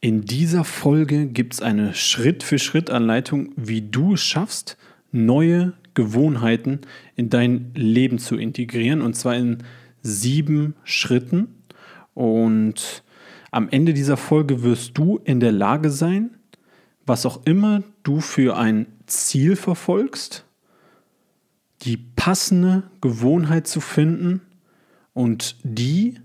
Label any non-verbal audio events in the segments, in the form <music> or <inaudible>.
In dieser Folge gibt es eine Schritt-für-Schritt-Anleitung, wie du es schaffst, neue Gewohnheiten in dein Leben zu integrieren. Und zwar in sieben Schritten. Und am Ende dieser Folge wirst du in der Lage sein, was auch immer du für ein Ziel verfolgst, die passende Gewohnheit zu finden und die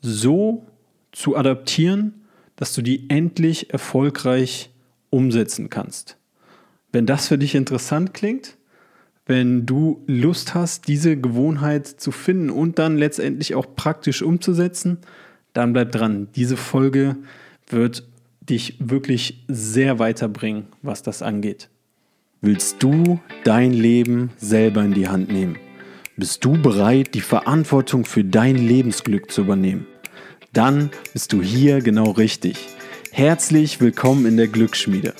so zu adaptieren, dass du die endlich erfolgreich umsetzen kannst. Wenn das für dich interessant klingt, wenn du Lust hast, diese Gewohnheit zu finden und dann letztendlich auch praktisch umzusetzen, dann bleib dran. Diese Folge wird dich wirklich sehr weiterbringen, was das angeht. Willst du dein Leben selber in die Hand nehmen? Bist du bereit, die Verantwortung für dein Lebensglück zu übernehmen? Dann bist du hier genau richtig. Herzlich willkommen in der Glücksschmiede.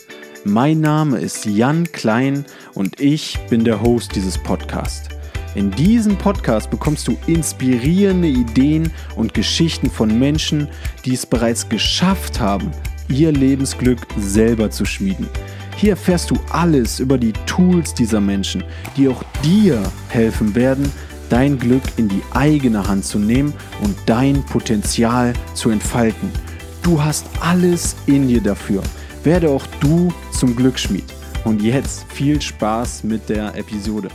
Mein Name ist Jan Klein und ich bin der Host dieses Podcasts. In diesem Podcast bekommst du inspirierende Ideen und Geschichten von Menschen, die es bereits geschafft haben, ihr Lebensglück selber zu schmieden. Hier erfährst du alles über die Tools dieser Menschen, die auch dir helfen werden, dein Glück in die eigene Hand zu nehmen und dein Potenzial zu entfalten. Du hast alles in dir dafür werde auch du zum Glücksschmied. Und jetzt viel Spaß mit der Episode.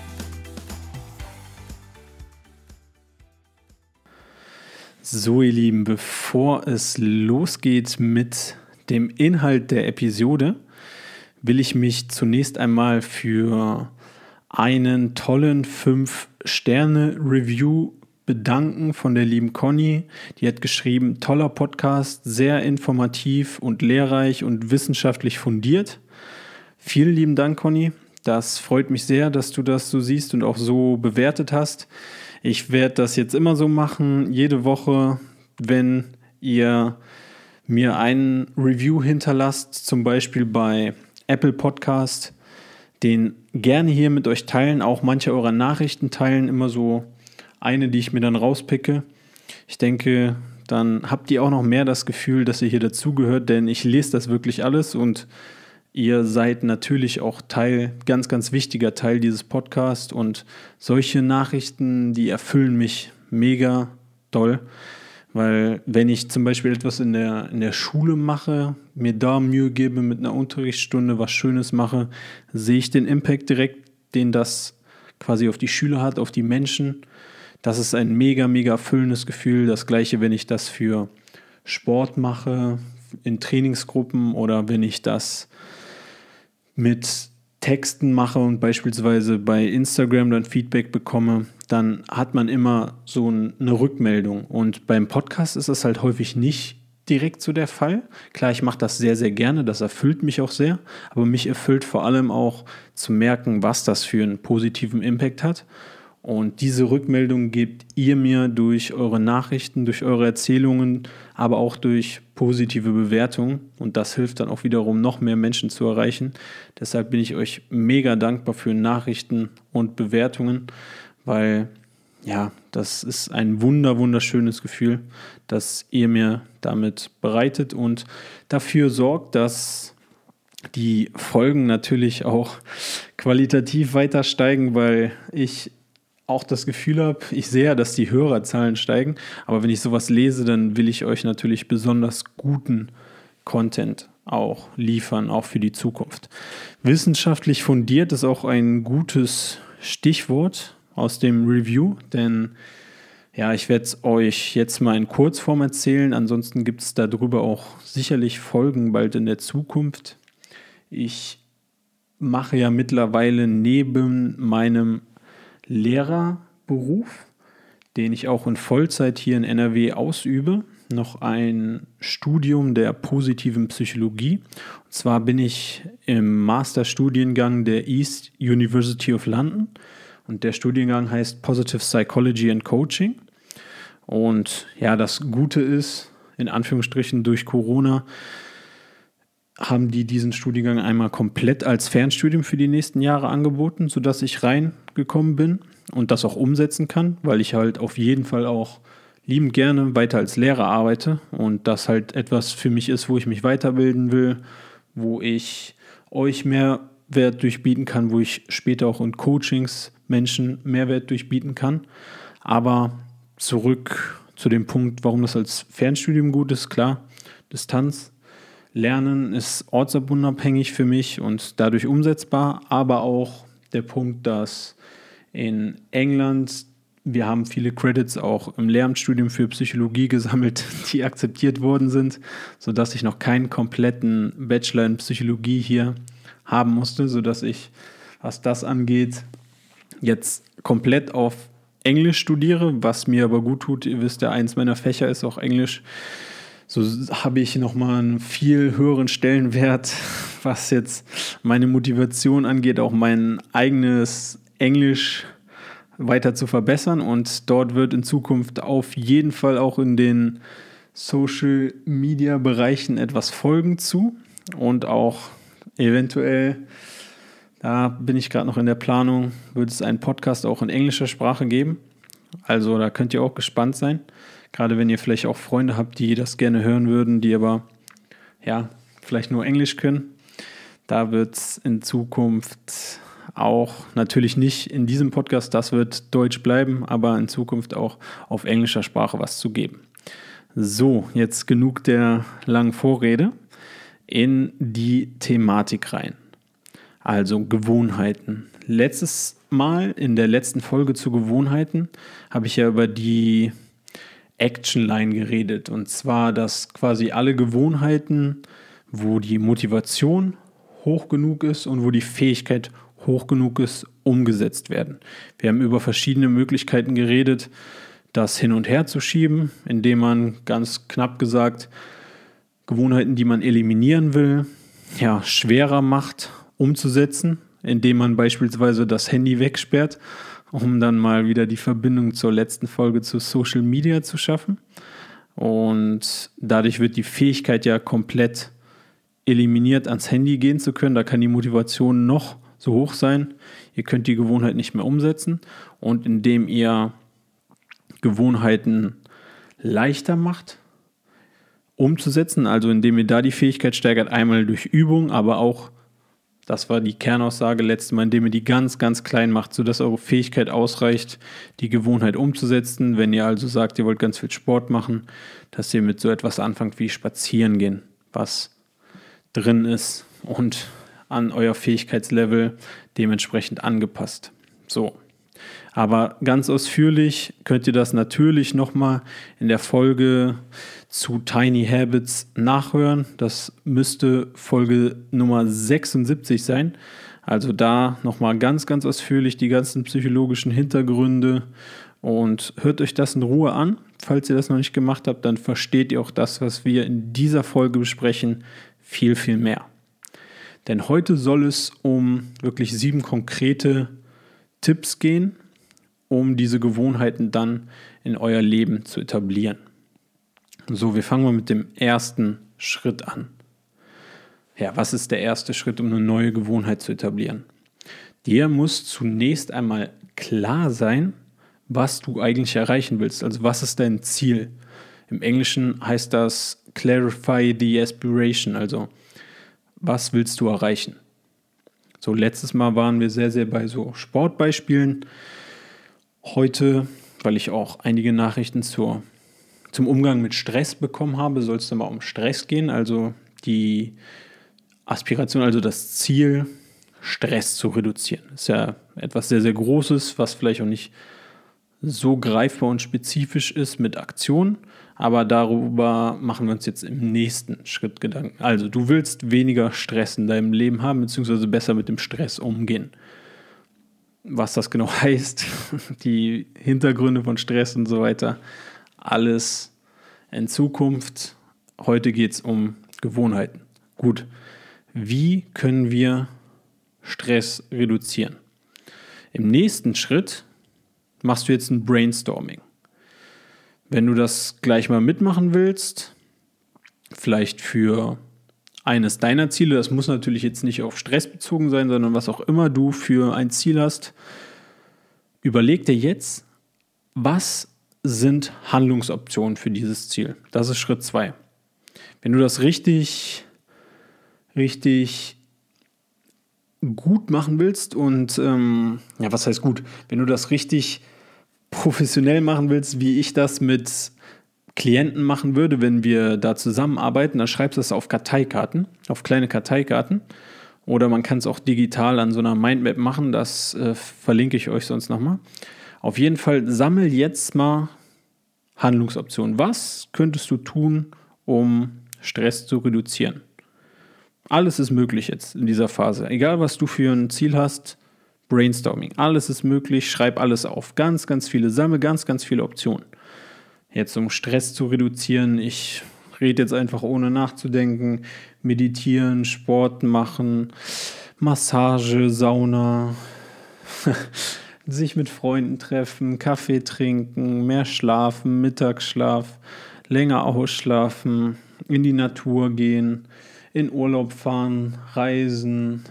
So, ihr Lieben, bevor es losgeht mit dem Inhalt der Episode, will ich mich zunächst einmal für einen tollen 5-Sterne-Review bedanken von der lieben Conny. Die hat geschrieben, toller Podcast, sehr informativ und lehrreich und wissenschaftlich fundiert. Vielen lieben Dank, Conny. Das freut mich sehr, dass du das so siehst und auch so bewertet hast. Ich werde das jetzt immer so machen, jede Woche, wenn ihr mir einen Review hinterlasst, zum Beispiel bei Apple Podcast, den gerne hier mit euch teilen, auch manche eurer Nachrichten teilen, immer so eine, die ich mir dann rauspicke. Ich denke, dann habt ihr auch noch mehr das Gefühl, dass ihr hier dazugehört, denn ich lese das wirklich alles und ihr seid natürlich auch Teil, ganz, ganz wichtiger Teil dieses Podcasts und solche Nachrichten, die erfüllen mich mega doll. Weil wenn ich zum Beispiel etwas in der, in der Schule mache, mir da Mühe gebe, mit einer Unterrichtsstunde was Schönes mache, sehe ich den Impact direkt, den das quasi auf die Schüler hat, auf die Menschen. Das ist ein mega, mega erfüllendes Gefühl. Das gleiche, wenn ich das für Sport mache, in Trainingsgruppen oder wenn ich das mit Texten mache und beispielsweise bei Instagram dann Feedback bekomme, dann hat man immer so eine Rückmeldung. Und beim Podcast ist das halt häufig nicht direkt so der Fall. Klar, ich mache das sehr, sehr gerne, das erfüllt mich auch sehr, aber mich erfüllt vor allem auch zu merken, was das für einen positiven Impact hat und diese Rückmeldung gebt ihr mir durch eure Nachrichten, durch eure Erzählungen, aber auch durch positive Bewertungen. Und das hilft dann auch wiederum, noch mehr Menschen zu erreichen. Deshalb bin ich euch mega dankbar für Nachrichten und Bewertungen, weil ja, das ist ein wunder, wunderschönes Gefühl, das ihr mir damit bereitet und dafür sorgt, dass die Folgen natürlich auch qualitativ weiter steigen, weil ich auch das Gefühl habe, ich sehe ja, dass die Hörerzahlen steigen, aber wenn ich sowas lese, dann will ich euch natürlich besonders guten Content auch liefern, auch für die Zukunft. Wissenschaftlich fundiert ist auch ein gutes Stichwort aus dem Review, denn ja, ich werde es euch jetzt mal in Kurzform erzählen, ansonsten gibt es darüber auch sicherlich Folgen bald in der Zukunft. Ich mache ja mittlerweile neben meinem Lehrerberuf, den ich auch in Vollzeit hier in NRW ausübe, noch ein Studium der positiven Psychologie. Und zwar bin ich im Masterstudiengang der East University of London und der Studiengang heißt Positive Psychology and Coaching. Und ja, das Gute ist, in Anführungsstrichen durch Corona, haben die diesen Studiengang einmal komplett als Fernstudium für die nächsten Jahre angeboten, sodass ich reingekommen bin und das auch umsetzen kann, weil ich halt auf jeden Fall auch liebend gerne weiter als Lehrer arbeite und das halt etwas für mich ist, wo ich mich weiterbilden will, wo ich euch Mehrwert durchbieten kann, wo ich später auch in Coachings Menschen Mehrwert durchbieten kann. Aber zurück zu dem Punkt, warum das als Fernstudium gut ist, klar, Distanz. Lernen ist ortsunabhängig für mich und dadurch umsetzbar, aber auch der Punkt, dass in England wir haben viele Credits auch im Lehramtsstudium für Psychologie gesammelt, <laughs> die akzeptiert worden sind, sodass ich noch keinen kompletten Bachelor in Psychologie hier haben musste, sodass ich, was das angeht, jetzt komplett auf Englisch studiere, was mir aber gut tut. Ihr wisst ja, eins meiner Fächer ist auch Englisch. So habe ich nochmal einen viel höheren Stellenwert, <laughs> was jetzt meine Motivation angeht, auch mein eigenes Englisch weiter zu verbessern. Und dort wird in Zukunft auf jeden Fall auch in den Social Media Bereichen etwas folgen zu und auch eventuell da bin ich gerade noch in der Planung, wird es einen Podcast auch in englischer Sprache geben. Also da könnt ihr auch gespannt sein. Gerade wenn ihr vielleicht auch Freunde habt, die das gerne hören würden, die aber ja, vielleicht nur Englisch können. Da wird es in Zukunft auch natürlich nicht in diesem Podcast, das wird Deutsch bleiben, aber in Zukunft auch auf englischer Sprache was zu geben. So, jetzt genug der langen Vorrede in die Thematik rein. Also Gewohnheiten. Letztes Mal in der letzten Folge zu Gewohnheiten habe ich ja über die Action Line geredet. Und zwar, dass quasi alle Gewohnheiten, wo die Motivation hoch genug ist und wo die Fähigkeit hoch genug ist, umgesetzt werden. Wir haben über verschiedene Möglichkeiten geredet, das hin und her zu schieben, indem man ganz knapp gesagt Gewohnheiten, die man eliminieren will, ja, schwerer macht umzusetzen, indem man beispielsweise das Handy wegsperrt, um dann mal wieder die Verbindung zur letzten Folge zu Social Media zu schaffen. Und dadurch wird die Fähigkeit ja komplett eliminiert, ans Handy gehen zu können. Da kann die Motivation noch so hoch sein. Ihr könnt die Gewohnheit nicht mehr umsetzen. Und indem ihr Gewohnheiten leichter macht, umzusetzen, also indem ihr da die Fähigkeit steigert, einmal durch Übung, aber auch das war die Kernaussage letztes Mal, indem ihr die ganz, ganz klein macht, sodass eure Fähigkeit ausreicht, die Gewohnheit umzusetzen. Wenn ihr also sagt, ihr wollt ganz viel Sport machen, dass ihr mit so etwas anfangt wie Spazieren gehen, was drin ist und an euer Fähigkeitslevel dementsprechend angepasst. So. Aber ganz ausführlich könnt ihr das natürlich nochmal in der Folge zu Tiny Habits nachhören. Das müsste Folge Nummer 76 sein. Also da nochmal ganz, ganz ausführlich die ganzen psychologischen Hintergründe und hört euch das in Ruhe an. Falls ihr das noch nicht gemacht habt, dann versteht ihr auch das, was wir in dieser Folge besprechen, viel, viel mehr. Denn heute soll es um wirklich sieben konkrete Tipps gehen, um diese Gewohnheiten dann in euer Leben zu etablieren. So, wir fangen mal mit dem ersten Schritt an. Ja, was ist der erste Schritt, um eine neue Gewohnheit zu etablieren? Dir muss zunächst einmal klar sein, was du eigentlich erreichen willst. Also was ist dein Ziel? Im Englischen heißt das clarify the aspiration, also was willst du erreichen? So, letztes Mal waren wir sehr, sehr bei so Sportbeispielen. Heute, weil ich auch einige Nachrichten zur zum Umgang mit Stress bekommen habe, soll es dann mal um Stress gehen, also die Aspiration, also das Ziel, Stress zu reduzieren. Ist ja etwas sehr, sehr Großes, was vielleicht auch nicht so greifbar und spezifisch ist mit Aktionen, aber darüber machen wir uns jetzt im nächsten Schritt Gedanken. Also du willst weniger Stress in deinem Leben haben, beziehungsweise besser mit dem Stress umgehen. Was das genau <laughs> heißt, die Hintergründe von Stress und so weiter, alles in Zukunft. Heute geht es um Gewohnheiten. Gut, wie können wir Stress reduzieren? Im nächsten Schritt machst du jetzt ein Brainstorming. Wenn du das gleich mal mitmachen willst, vielleicht für eines deiner Ziele, das muss natürlich jetzt nicht auf Stress bezogen sein, sondern was auch immer du für ein Ziel hast, überleg dir jetzt, was sind Handlungsoptionen für dieses Ziel? Das ist Schritt 2. Wenn du das richtig, richtig gut machen willst und ähm, ja, was heißt gut? Wenn du das richtig professionell machen willst, wie ich das mit Klienten machen würde, wenn wir da zusammenarbeiten, dann schreibst du das auf Karteikarten, auf kleine Karteikarten. Oder man kann es auch digital an so einer Mindmap machen, das äh, verlinke ich euch sonst nochmal. Auf jeden Fall sammel jetzt mal Handlungsoptionen. Was könntest du tun, um Stress zu reduzieren? Alles ist möglich jetzt in dieser Phase. Egal, was du für ein Ziel hast, Brainstorming. Alles ist möglich. Schreib alles auf. Ganz, ganz viele. Sammle ganz, ganz viele Optionen. Jetzt, um Stress zu reduzieren, ich rede jetzt einfach ohne nachzudenken. Meditieren, Sport machen, Massage, Sauna, <laughs> sich mit Freunden treffen, Kaffee trinken, mehr schlafen, Mittagsschlaf, länger ausschlafen, in die Natur gehen, in Urlaub fahren, reisen,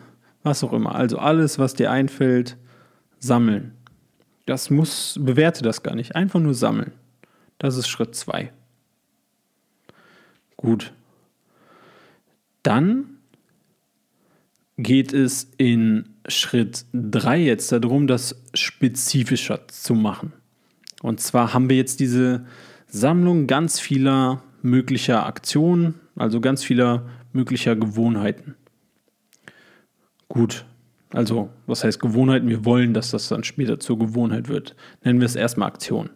was auch immer. Also alles, was dir einfällt, sammeln. Das muss, bewerte das gar nicht, einfach nur sammeln. Das ist Schritt 2. Gut. Dann geht es in Schritt 3 jetzt darum, das spezifischer zu machen. Und zwar haben wir jetzt diese Sammlung ganz vieler möglicher Aktionen, also ganz vieler möglicher Gewohnheiten. Gut, also was heißt Gewohnheiten? Wir wollen, dass das dann später zur Gewohnheit wird. Nennen wir es erstmal Aktion.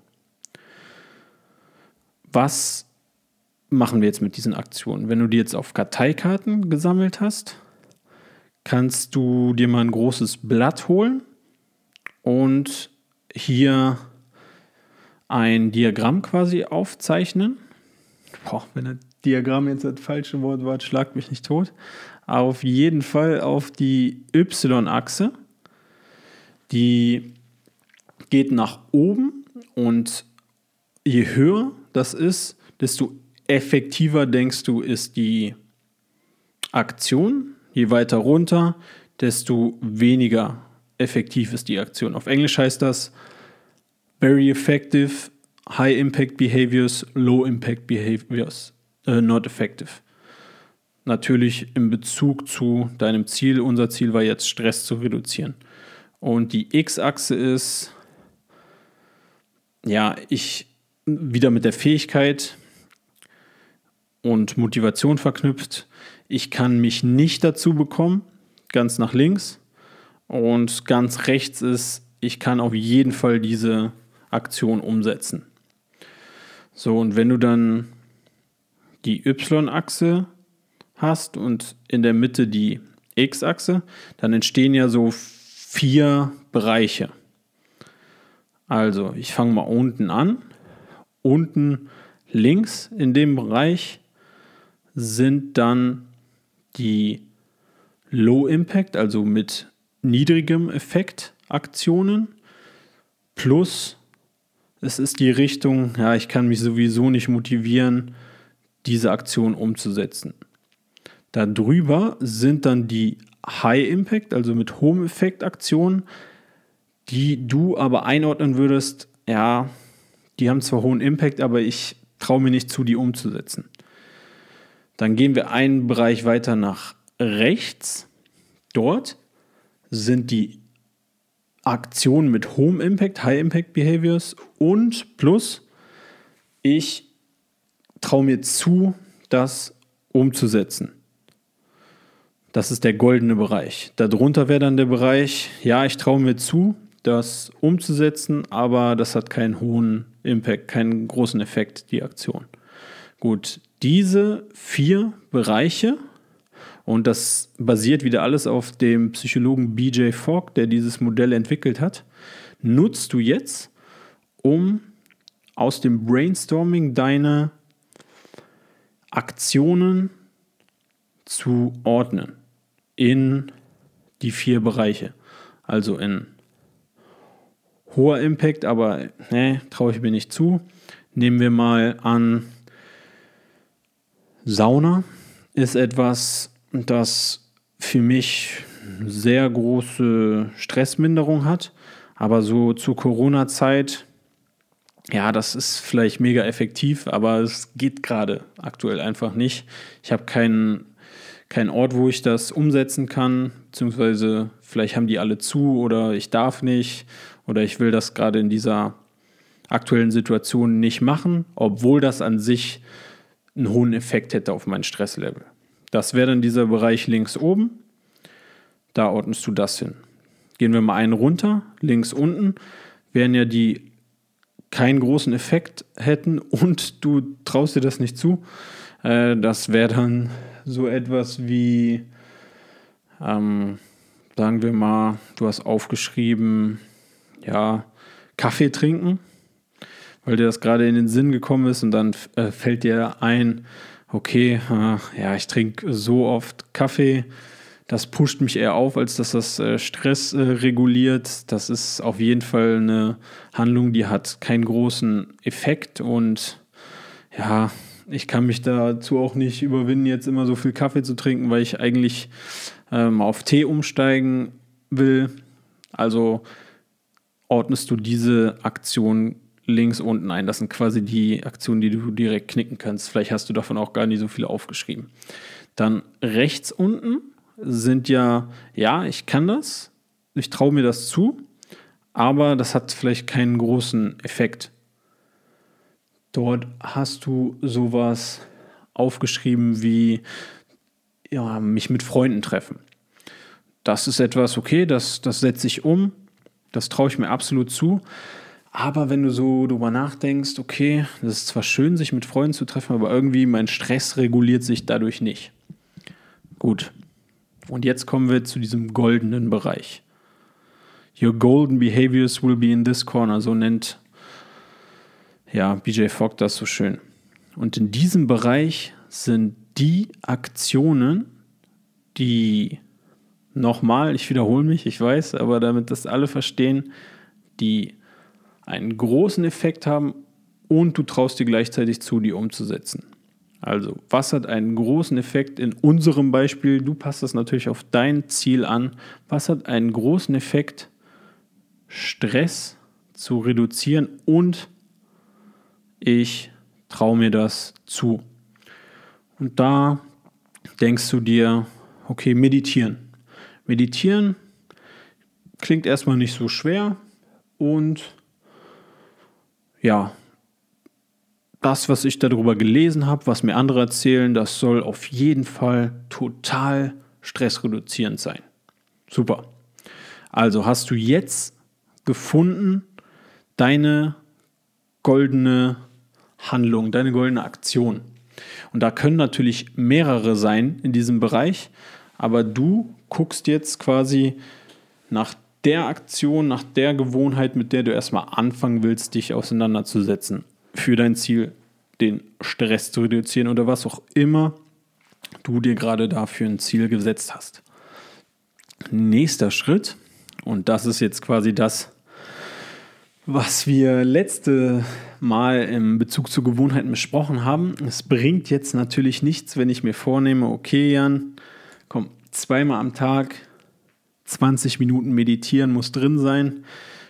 Was machen wir jetzt mit diesen Aktionen? Wenn du die jetzt auf Karteikarten gesammelt hast, kannst du dir mal ein großes Blatt holen und hier ein Diagramm quasi aufzeichnen. Boah, wenn das Diagramm jetzt das falsche Wort war, schlagt mich nicht tot. auf jeden Fall auf die Y-Achse. Die geht nach oben und je höher das ist, desto effektiver denkst du, ist die Aktion. Je weiter runter, desto weniger effektiv ist die Aktion. Auf Englisch heißt das very effective, high impact behaviors, low impact behaviors, uh, not effective. Natürlich in Bezug zu deinem Ziel. Unser Ziel war jetzt Stress zu reduzieren. Und die X-Achse ist, ja, ich wieder mit der Fähigkeit und Motivation verknüpft. Ich kann mich nicht dazu bekommen, ganz nach links. Und ganz rechts ist, ich kann auf jeden Fall diese Aktion umsetzen. So, und wenn du dann die Y-Achse hast und in der Mitte die X-Achse, dann entstehen ja so vier Bereiche. Also, ich fange mal unten an unten links in dem Bereich sind dann die Low Impact, also mit niedrigem Effekt Aktionen, plus es ist die Richtung, ja, ich kann mich sowieso nicht motivieren, diese Aktion umzusetzen. Darüber sind dann die High Impact, also mit hohem Effekt Aktionen, die du aber einordnen würdest, ja, die haben zwar hohen Impact, aber ich traue mir nicht zu, die umzusetzen. Dann gehen wir einen Bereich weiter nach rechts. Dort sind die Aktionen mit hohem Impact, High Impact Behaviors und plus ich traue mir zu, das umzusetzen. Das ist der goldene Bereich. Darunter wäre dann der Bereich, ja, ich traue mir zu, das umzusetzen, aber das hat keinen hohen Impact, keinen großen Effekt, die Aktion. Gut, diese vier Bereiche, und das basiert wieder alles auf dem Psychologen BJ Fogg, der dieses Modell entwickelt hat, nutzt du jetzt, um aus dem Brainstorming deine Aktionen zu ordnen in die vier Bereiche. Also in hoher Impact, aber ne, traue ich mir nicht zu. Nehmen wir mal an, Sauna ist etwas, das für mich sehr große Stressminderung hat. Aber so zur Corona-Zeit ja, das ist vielleicht mega effektiv, aber es geht gerade aktuell einfach nicht. Ich habe keinen kein Ort, wo ich das umsetzen kann, beziehungsweise vielleicht haben die alle zu oder ich darf nicht oder ich will das gerade in dieser aktuellen Situation nicht machen, obwohl das an sich einen hohen Effekt hätte auf mein Stresslevel. Das wäre dann dieser Bereich links oben. Da ordnest du das hin. Gehen wir mal einen runter, links unten, wären ja die keinen großen Effekt hätten und du traust dir das nicht zu. Äh, das wäre dann so etwas wie, ähm, sagen wir mal, du hast aufgeschrieben, ja, Kaffee trinken, weil dir das gerade in den Sinn gekommen ist und dann äh, fällt dir ein, okay, äh, ja, ich trinke so oft Kaffee, das pusht mich eher auf, als dass das äh, Stress äh, reguliert. Das ist auf jeden Fall eine Handlung, die hat keinen großen Effekt und ja, ich kann mich dazu auch nicht überwinden, jetzt immer so viel Kaffee zu trinken, weil ich eigentlich ähm, auf Tee umsteigen will. Also ordnest du diese Aktion links unten ein. Das sind quasi die Aktionen, die du direkt knicken kannst. Vielleicht hast du davon auch gar nicht so viele aufgeschrieben. Dann rechts unten sind ja, ja, ich kann das, ich traue mir das zu, aber das hat vielleicht keinen großen Effekt. Dort hast du sowas aufgeschrieben wie ja, mich mit Freunden treffen. Das ist etwas, okay, das, das setze ich um, das traue ich mir absolut zu. Aber wenn du so drüber nachdenkst, okay, das ist zwar schön, sich mit Freunden zu treffen, aber irgendwie mein Stress reguliert sich dadurch nicht. Gut. Und jetzt kommen wir zu diesem goldenen Bereich. Your golden behaviors will be in this corner, so nennt ja, BJ Fogg das so schön. Und in diesem Bereich sind die Aktionen, die nochmal, ich wiederhole mich, ich weiß, aber damit das alle verstehen, die einen großen Effekt haben und du traust dir gleichzeitig zu, die umzusetzen. Also, was hat einen großen Effekt in unserem Beispiel? Du passt das natürlich auf dein Ziel an. Was hat einen großen Effekt, Stress zu reduzieren und ich traue mir das zu. Und da denkst du dir, okay, meditieren. Meditieren klingt erstmal nicht so schwer und ja, das, was ich darüber gelesen habe, was mir andere erzählen, das soll auf jeden Fall total stressreduzierend sein. Super. Also hast du jetzt gefunden, deine goldene Handlung, deine goldene Aktion. Und da können natürlich mehrere sein in diesem Bereich, aber du guckst jetzt quasi nach der Aktion, nach der Gewohnheit, mit der du erstmal anfangen willst, dich auseinanderzusetzen für dein Ziel, den Stress zu reduzieren oder was auch immer du dir gerade dafür ein Ziel gesetzt hast. Nächster Schritt, und das ist jetzt quasi das, was wir letzte Mal im Bezug zu Gewohnheiten besprochen haben. Es bringt jetzt natürlich nichts, wenn ich mir vornehme, okay, Jan, komm, zweimal am Tag 20 Minuten meditieren muss drin sein.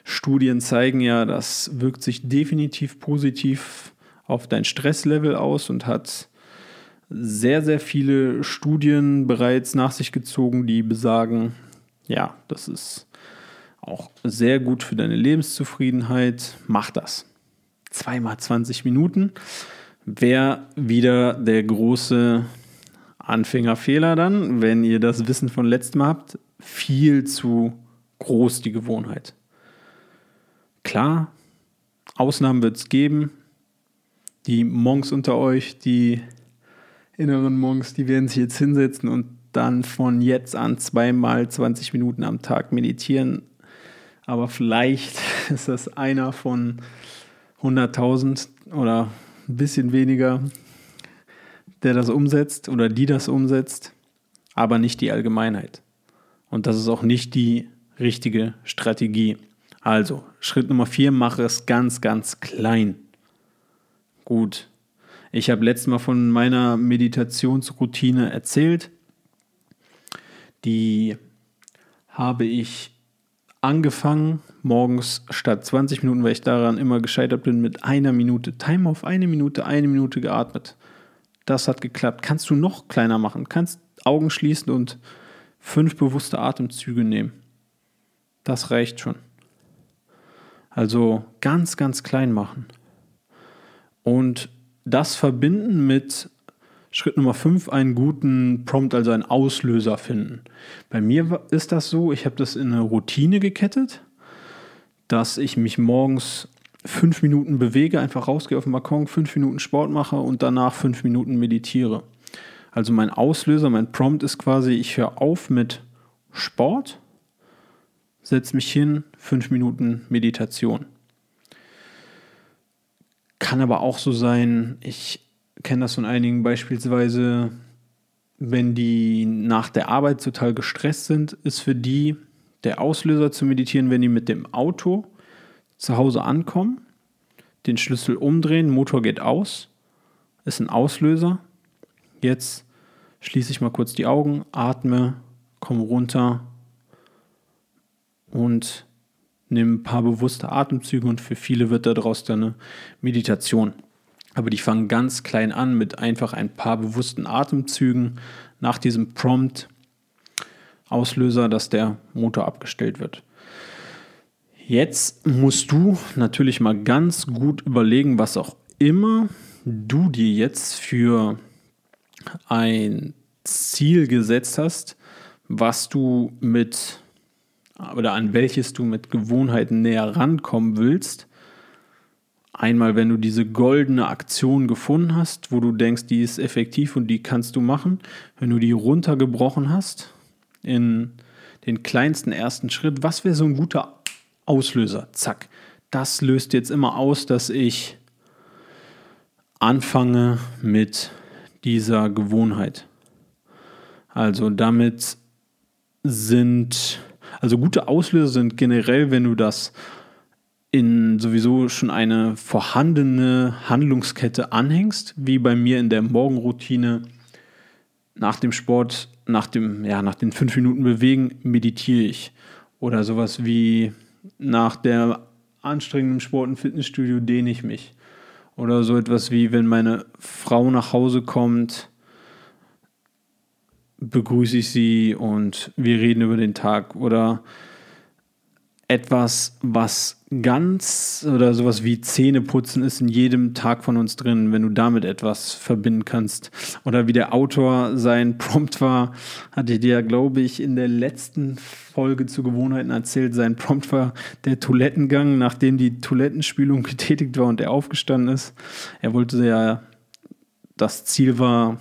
Studien zeigen ja, das wirkt sich definitiv positiv auf dein Stresslevel aus und hat sehr, sehr viele Studien bereits nach sich gezogen, die besagen, ja, das ist auch sehr gut für deine Lebenszufriedenheit. Mach das. Zweimal 20 Minuten wäre wieder der große Anfängerfehler dann, wenn ihr das Wissen von letztem habt. Viel zu groß die Gewohnheit. Klar, Ausnahmen wird es geben. Die Monks unter euch, die inneren Monks, die werden sich jetzt hinsetzen und dann von jetzt an zweimal 20 Minuten am Tag meditieren aber vielleicht <laughs> ist das einer von 100.000 oder ein bisschen weniger, der das umsetzt oder die das umsetzt, aber nicht die Allgemeinheit. Und das ist auch nicht die richtige Strategie. Also, Schritt Nummer vier, mache es ganz, ganz klein. Gut. Ich habe letztes Mal von meiner Meditationsroutine erzählt. Die habe ich angefangen, morgens statt 20 Minuten, weil ich daran immer gescheitert bin, mit einer Minute. Timer auf eine Minute, eine Minute geatmet. Das hat geklappt. Kannst du noch kleiner machen. Kannst Augen schließen und fünf bewusste Atemzüge nehmen. Das reicht schon. Also ganz, ganz klein machen. Und das verbinden mit Schritt Nummer 5, einen guten Prompt, also einen Auslöser finden. Bei mir ist das so, ich habe das in eine Routine gekettet, dass ich mich morgens fünf Minuten bewege, einfach rausgehe auf den Balkon, fünf Minuten Sport mache und danach fünf Minuten meditiere. Also mein Auslöser, mein Prompt ist quasi, ich höre auf mit Sport, setze mich hin, fünf Minuten Meditation. Kann aber auch so sein, ich kenne das von einigen beispielsweise, wenn die nach der Arbeit total gestresst sind, ist für die der Auslöser zu meditieren, wenn die mit dem Auto zu Hause ankommen, den Schlüssel umdrehen, Motor geht aus, ist ein Auslöser. Jetzt schließe ich mal kurz die Augen, atme, komme runter und nehme ein paar bewusste Atemzüge und für viele wird daraus dann eine Meditation. Aber die fangen ganz klein an mit einfach ein paar bewussten Atemzügen nach diesem Prompt Auslöser, dass der Motor abgestellt wird. Jetzt musst du natürlich mal ganz gut überlegen, was auch immer du dir jetzt für ein Ziel gesetzt hast, was du mit oder an welches du mit Gewohnheiten näher rankommen willst. Einmal, wenn du diese goldene Aktion gefunden hast, wo du denkst, die ist effektiv und die kannst du machen. Wenn du die runtergebrochen hast in den kleinsten ersten Schritt, was wäre so ein guter Auslöser? Zack. Das löst jetzt immer aus, dass ich anfange mit dieser Gewohnheit. Also damit sind, also gute Auslöser sind generell, wenn du das in sowieso schon eine vorhandene Handlungskette anhängst, wie bei mir in der Morgenroutine nach dem Sport, nach dem, ja, nach den fünf Minuten Bewegen meditiere ich. Oder sowas wie nach der anstrengenden Sport im Fitnessstudio dehne ich mich. Oder so etwas wie, wenn meine Frau nach Hause kommt, begrüße ich sie und wir reden über den Tag. Oder etwas, was ganz oder sowas wie Zähneputzen ist in jedem Tag von uns drin, wenn du damit etwas verbinden kannst. Oder wie der Autor sein <laughs> Prompt war, hatte ich dir, glaube ich, in der letzten Folge zu Gewohnheiten erzählt. Sein Prompt war der Toilettengang, nachdem die Toilettenspülung <laughs> getätigt war und er aufgestanden ist. Er wollte ja, das Ziel war,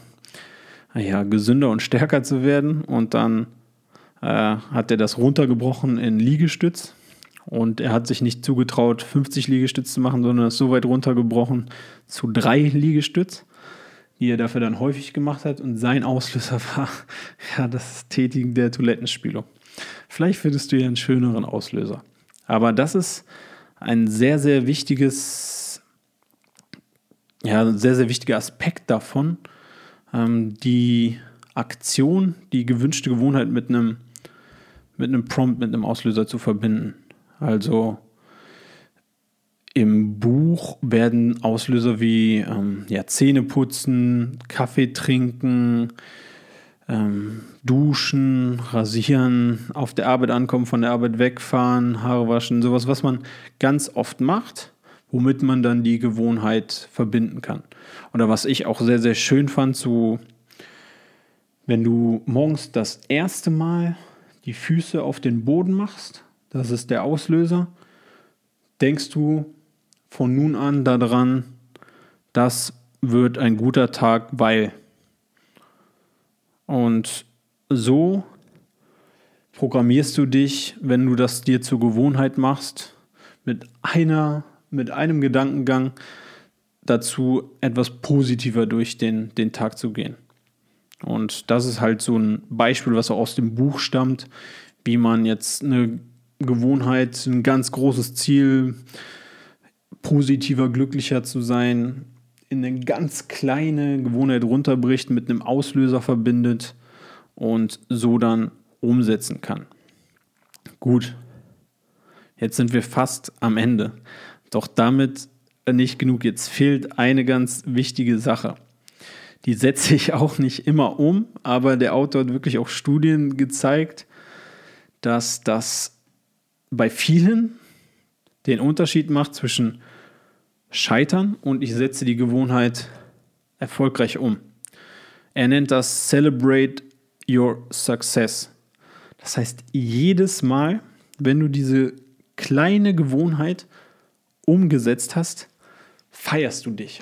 ja, gesünder und stärker zu werden und dann äh, hat er das runtergebrochen in Liegestütz und er hat sich nicht zugetraut, 50 Liegestütze zu machen, sondern ist so weit runtergebrochen zu drei Liegestütz, die er dafür dann häufig gemacht hat. Und sein Auslöser <laughs> war ja das Tätigen der Toilettenspülung. Vielleicht findest du ja einen schöneren Auslöser. Aber das ist ein sehr, sehr wichtiges, ja, sehr, sehr wichtiger Aspekt davon, ähm, die Aktion, die gewünschte Gewohnheit mit einem, mit einem Prompt, mit einem Auslöser zu verbinden. Also im Buch werden Auslöser wie ähm, ja, Zähneputzen, Kaffee trinken, ähm, duschen, rasieren, auf der Arbeit ankommen, von der Arbeit wegfahren, Haare waschen, sowas, was man ganz oft macht, womit man dann die Gewohnheit verbinden kann. Oder was ich auch sehr, sehr schön fand, so wenn du morgens das erste Mal die Füße auf den Boden machst, das ist der Auslöser. Denkst du von nun an daran, das wird ein guter Tag, weil. Und so programmierst du dich, wenn du das dir zur Gewohnheit machst, mit einer, mit einem Gedankengang dazu, etwas positiver durch den, den Tag zu gehen. Und das ist halt so ein Beispiel, was auch aus dem Buch stammt, wie man jetzt eine Gewohnheit, ein ganz großes Ziel, positiver, glücklicher zu sein, in eine ganz kleine Gewohnheit runterbricht, mit einem Auslöser verbindet und so dann umsetzen kann. Gut, Jetzt sind wir fast am Ende. Doch damit nicht genug. Jetzt fehlt eine ganz wichtige Sache. Die setze ich auch nicht immer um, aber der Autor hat wirklich auch Studien gezeigt, dass das bei vielen den Unterschied macht zwischen Scheitern und ich setze die Gewohnheit erfolgreich um. Er nennt das Celebrate Your Success. Das heißt, jedes Mal, wenn du diese kleine Gewohnheit umgesetzt hast, feierst du dich.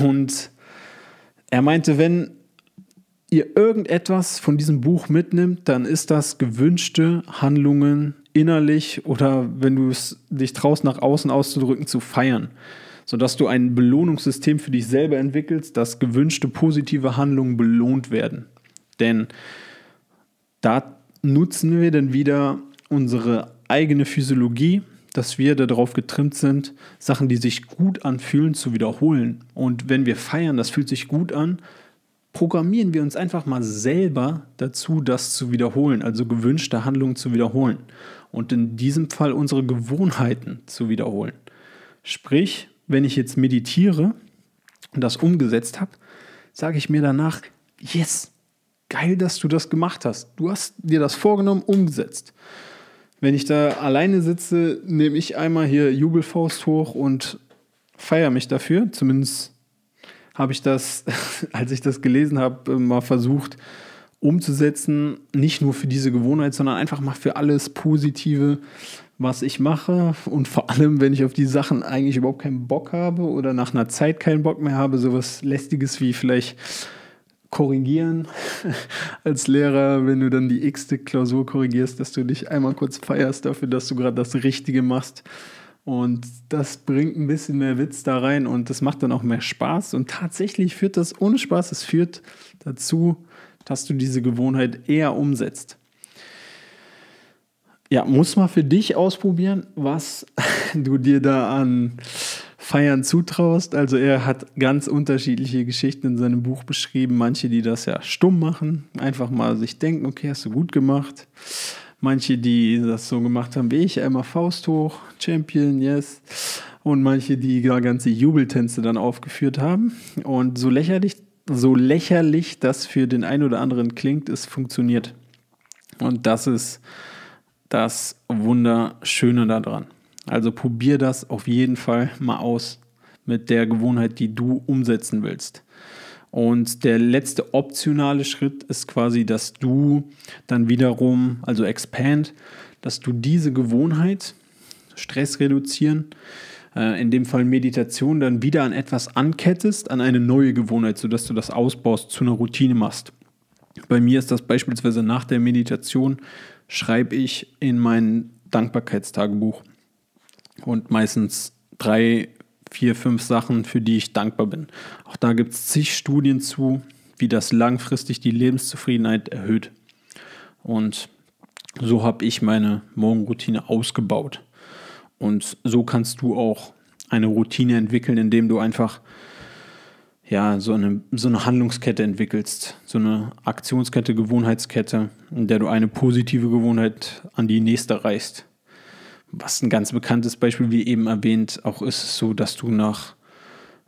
Und er meinte, wenn ihr irgendetwas von diesem Buch mitnimmt, dann ist das gewünschte Handlungen innerlich oder wenn du es dich traust, nach außen auszudrücken, zu feiern. Sodass du ein Belohnungssystem für dich selber entwickelst, dass gewünschte positive Handlungen belohnt werden. Denn da nutzen wir dann wieder unsere eigene Physiologie, dass wir darauf getrimmt sind, Sachen, die sich gut anfühlen, zu wiederholen. Und wenn wir feiern, das fühlt sich gut an, programmieren wir uns einfach mal selber dazu, das zu wiederholen, also gewünschte Handlungen zu wiederholen. Und in diesem Fall unsere Gewohnheiten zu wiederholen. Sprich, wenn ich jetzt meditiere und das umgesetzt habe, sage ich mir danach, yes, geil, dass du das gemacht hast. Du hast dir das vorgenommen, umgesetzt. Wenn ich da alleine sitze, nehme ich einmal hier Jubelfaust hoch und feiere mich dafür. Zumindest habe ich das, <laughs> als ich das gelesen habe, mal versucht umzusetzen. Nicht nur für diese Gewohnheit, sondern einfach mal für alles Positive, was ich mache. Und vor allem, wenn ich auf die Sachen eigentlich überhaupt keinen Bock habe oder nach einer Zeit keinen Bock mehr habe, sowas Lästiges wie vielleicht korrigieren <laughs> als Lehrer, wenn du dann die x-te Klausur korrigierst, dass du dich einmal kurz feierst dafür, dass du gerade das Richtige machst. Und das bringt ein bisschen mehr Witz da rein und das macht dann auch mehr Spaß. Und tatsächlich führt das ohne Spaß, es führt dazu, dass du diese Gewohnheit eher umsetzt. Ja, muss mal für dich ausprobieren, was <laughs> du dir da an Feiern zutraust. Also er hat ganz unterschiedliche Geschichten in seinem Buch beschrieben. Manche, die das ja stumm machen, einfach mal sich denken, okay, hast du gut gemacht. Manche, die das so gemacht haben wie ich, einmal Faust hoch, Champion, yes. Und manche, die gar ganze Jubeltänze dann aufgeführt haben. Und so lächerlich, so lächerlich das für den einen oder anderen klingt, es funktioniert. Und das ist das Wunderschöne daran. Also probier das auf jeden Fall mal aus mit der Gewohnheit, die du umsetzen willst. Und der letzte optionale Schritt ist quasi, dass du dann wiederum, also expand, dass du diese Gewohnheit, Stress reduzieren, äh, in dem Fall Meditation, dann wieder an etwas ankettest, an eine neue Gewohnheit, sodass du das ausbaust, zu einer Routine machst. Bei mir ist das beispielsweise nach der Meditation, schreibe ich in mein Dankbarkeitstagebuch und meistens drei, vier, fünf Sachen, für die ich dankbar bin. Auch da gibt es zig Studien zu, wie das langfristig die Lebenszufriedenheit erhöht. Und so habe ich meine Morgenroutine ausgebaut. Und so kannst du auch eine Routine entwickeln, indem du einfach ja, so eine, so eine Handlungskette entwickelst, so eine Aktionskette, Gewohnheitskette, in der du eine positive Gewohnheit an die nächste reichst was ein ganz bekanntes Beispiel, wie eben erwähnt, auch ist so, dass du nach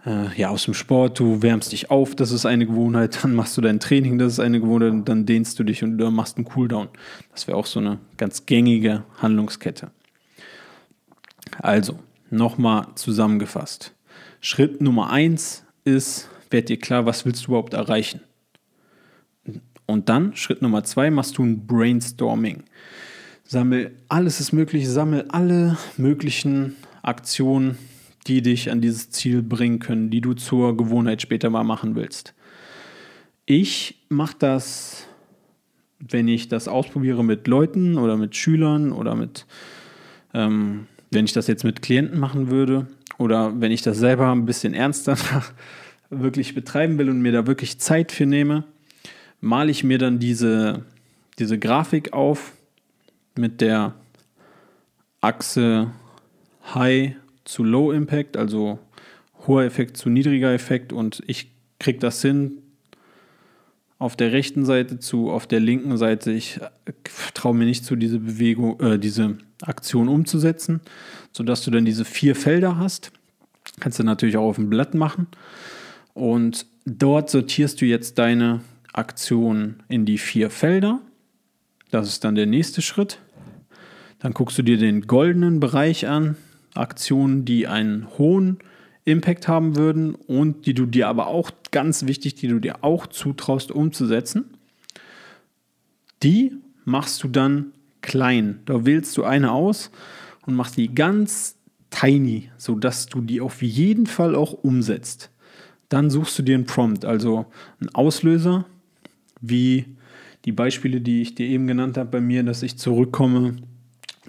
äh, ja, aus dem Sport, du wärmst dich auf, das ist eine Gewohnheit, dann machst du dein Training, das ist eine Gewohnheit, dann dehnst du dich und dann machst einen Cooldown. Das wäre auch so eine ganz gängige Handlungskette. Also, nochmal zusammengefasst. Schritt Nummer eins ist, werd dir klar, was willst du überhaupt erreichen? Und dann, Schritt Nummer zwei, machst du ein Brainstorming. Sammel alles ist möglich, sammel alle möglichen Aktionen, die dich an dieses Ziel bringen können, die du zur Gewohnheit später mal machen willst. Ich mache das, wenn ich das ausprobiere mit Leuten oder mit Schülern oder mit, ähm, wenn ich das jetzt mit Klienten machen würde oder wenn ich das selber ein bisschen ernster <laughs> wirklich betreiben will und mir da wirklich Zeit für nehme, male ich mir dann diese, diese Grafik auf mit der Achse High zu Low Impact, also hoher Effekt zu niedriger Effekt und ich kriege das hin auf der rechten Seite zu, auf der linken Seite. Ich traue mir nicht zu, diese Bewegung, äh, diese Aktion umzusetzen, sodass du dann diese vier Felder hast. Kannst du natürlich auch auf dem Blatt machen. Und dort sortierst du jetzt deine Aktion in die vier Felder. Das ist dann der nächste Schritt. Dann guckst du dir den goldenen Bereich an, Aktionen, die einen hohen Impact haben würden und die du dir aber auch ganz wichtig, die du dir auch zutraust umzusetzen. Die machst du dann klein. Da wählst du eine aus und machst die ganz tiny, sodass du die auf jeden Fall auch umsetzt. Dann suchst du dir einen Prompt, also einen Auslöser, wie die Beispiele, die ich dir eben genannt habe bei mir, dass ich zurückkomme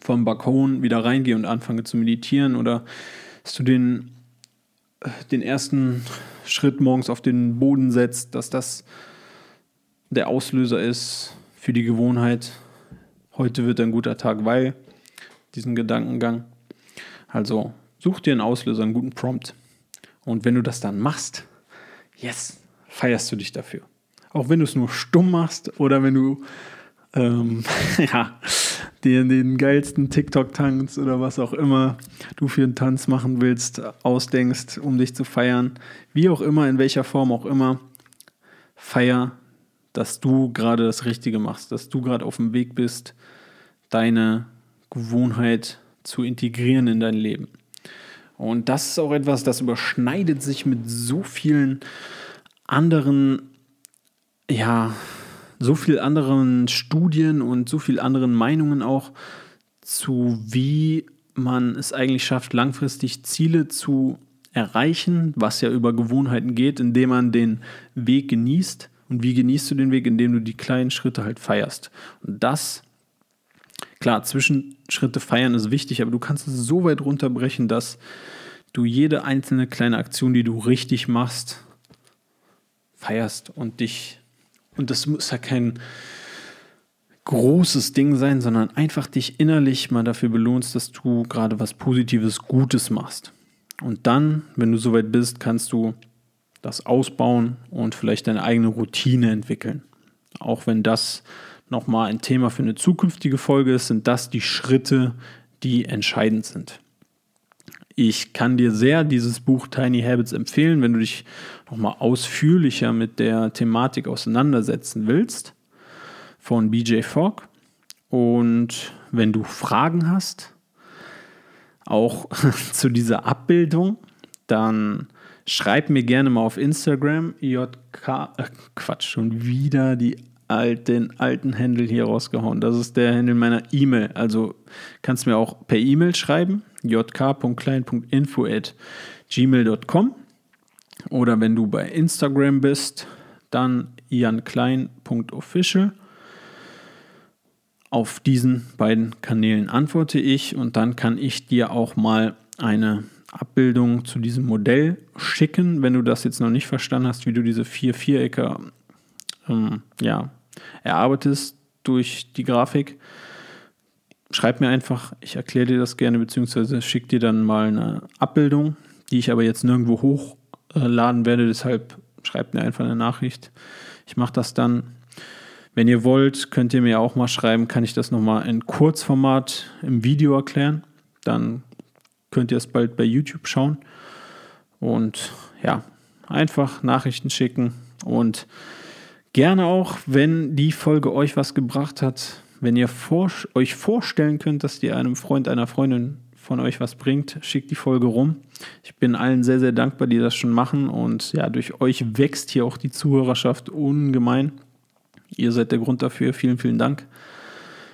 vom Balkon, wieder reingehe und anfange zu meditieren oder dass du den, den ersten Schritt morgens auf den Boden setzt, dass das der Auslöser ist für die Gewohnheit. Heute wird ein guter Tag, weil diesen Gedankengang. Also such dir einen Auslöser, einen guten Prompt. Und wenn du das dann machst, yes, feierst du dich dafür. Auch wenn du es nur stumm machst oder wenn du ähm, <laughs> ja, dir den geilsten TikTok-Tanz oder was auch immer du für einen Tanz machen willst, ausdenkst, um dich zu feiern. Wie auch immer, in welcher Form auch immer, feier, dass du gerade das Richtige machst, dass du gerade auf dem Weg bist, deine Gewohnheit zu integrieren in dein Leben. Und das ist auch etwas, das überschneidet sich mit so vielen anderen, ja, so vielen anderen Studien und so vielen anderen Meinungen auch zu, wie man es eigentlich schafft, langfristig Ziele zu erreichen, was ja über Gewohnheiten geht, indem man den Weg genießt. Und wie genießt du den Weg? Indem du die kleinen Schritte halt feierst. Und das, klar, Zwischenschritte feiern ist wichtig, aber du kannst es so weit runterbrechen, dass du jede einzelne kleine Aktion, die du richtig machst, feierst und dich, und das muss ja kein großes Ding sein, sondern einfach dich innerlich mal dafür belohnst, dass du gerade was Positives, Gutes machst. Und dann, wenn du soweit bist, kannst du das ausbauen und vielleicht deine eigene Routine entwickeln. Auch wenn das nochmal ein Thema für eine zukünftige Folge ist, sind das die Schritte, die entscheidend sind. Ich kann dir sehr dieses Buch Tiny Habits empfehlen, wenn du dich nochmal ausführlicher mit der Thematik auseinandersetzen willst, von BJ Fogg. Und wenn du Fragen hast, auch <laughs> zu dieser Abbildung, dann schreib mir gerne mal auf Instagram JK, äh, Quatsch, schon wieder die alten, alten Händel hier rausgehauen. Das ist der Händel meiner E-Mail. Also kannst mir auch per E-Mail schreiben jk.klein.info@gmail.com oder wenn du bei Instagram bist, dann janklein.official. Auf diesen beiden Kanälen antworte ich und dann kann ich dir auch mal eine Abbildung zu diesem Modell schicken, wenn du das jetzt noch nicht verstanden hast, wie du diese vier Vierecke ähm, ja, erarbeitest durch die Grafik schreib mir einfach, ich erkläre dir das gerne, beziehungsweise schick dir dann mal eine Abbildung, die ich aber jetzt nirgendwo hochladen werde. Deshalb schreibt mir einfach eine Nachricht. Ich mache das dann. Wenn ihr wollt, könnt ihr mir auch mal schreiben, kann ich das nochmal in Kurzformat im Video erklären. Dann könnt ihr es bald bei YouTube schauen. Und ja, einfach Nachrichten schicken und gerne auch, wenn die Folge euch was gebracht hat, wenn ihr vor, euch vorstellen könnt, dass die einem Freund, einer Freundin von euch was bringt, schickt die Folge rum. Ich bin allen sehr, sehr dankbar, die das schon machen. Und ja, durch euch wächst hier auch die Zuhörerschaft ungemein. Ihr seid der Grund dafür. Vielen, vielen Dank.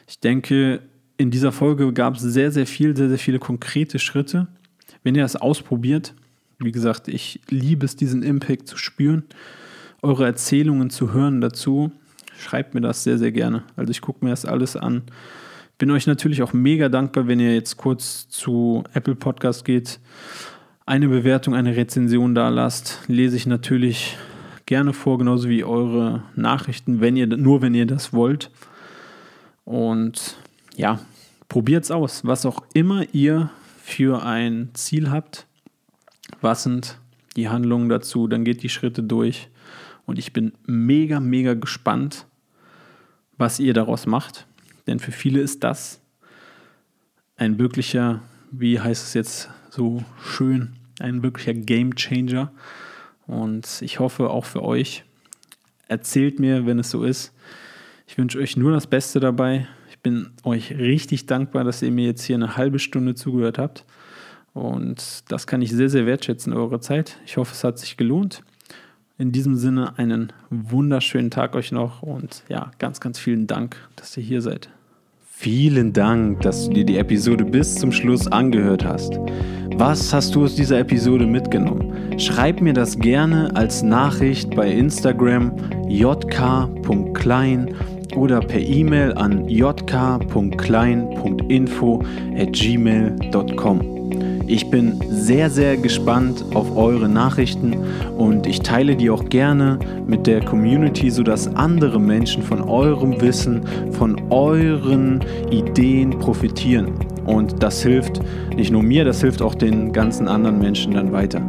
Ich denke, in dieser Folge gab es sehr, sehr viel, sehr, sehr viele konkrete Schritte. Wenn ihr das ausprobiert, wie gesagt, ich liebe es, diesen Impact zu spüren, eure Erzählungen zu hören dazu schreibt mir das sehr, sehr gerne. Also ich gucke mir das alles an. Bin euch natürlich auch mega dankbar, wenn ihr jetzt kurz zu Apple Podcast geht, eine Bewertung, eine Rezension da lasst. Lese ich natürlich gerne vor, genauso wie eure Nachrichten, wenn ihr nur wenn ihr das wollt. Und ja, probiert es aus, was auch immer ihr für ein Ziel habt. Was sind die Handlungen dazu? Dann geht die Schritte durch. Und ich bin mega, mega gespannt, was ihr daraus macht. Denn für viele ist das ein wirklicher, wie heißt es jetzt so schön, ein wirklicher Game Changer. Und ich hoffe auch für euch. Erzählt mir, wenn es so ist. Ich wünsche euch nur das Beste dabei. Ich bin euch richtig dankbar, dass ihr mir jetzt hier eine halbe Stunde zugehört habt. Und das kann ich sehr, sehr wertschätzen, eure Zeit. Ich hoffe, es hat sich gelohnt. In diesem Sinne einen wunderschönen Tag euch noch und ja, ganz, ganz vielen Dank, dass ihr hier seid. Vielen Dank, dass du dir die Episode bis zum Schluss angehört hast. Was hast du aus dieser Episode mitgenommen? Schreib mir das gerne als Nachricht bei Instagram jk.klein oder per E-Mail an jk.klein.info at gmail.com. Ich bin sehr, sehr gespannt auf eure Nachrichten und ich teile die auch gerne mit der Community, sodass andere Menschen von eurem Wissen, von euren Ideen profitieren. Und das hilft nicht nur mir, das hilft auch den ganzen anderen Menschen dann weiter.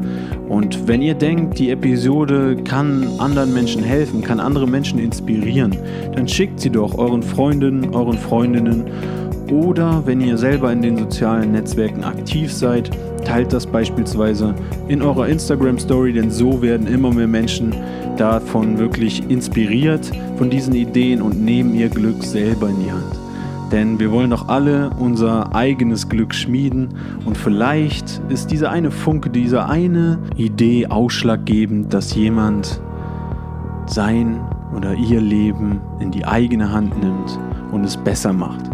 Und wenn ihr denkt, die Episode kann anderen Menschen helfen, kann andere Menschen inspirieren, dann schickt sie doch euren Freundinnen, euren Freundinnen oder wenn ihr selber in den sozialen Netzwerken aktiv seid, teilt das beispielsweise in eurer Instagram Story, denn so werden immer mehr Menschen davon wirklich inspiriert von diesen Ideen und nehmen ihr Glück selber in die Hand. Denn wir wollen doch alle unser eigenes Glück schmieden und vielleicht ist diese eine Funke, diese eine Idee ausschlaggebend, dass jemand sein oder ihr Leben in die eigene Hand nimmt und es besser macht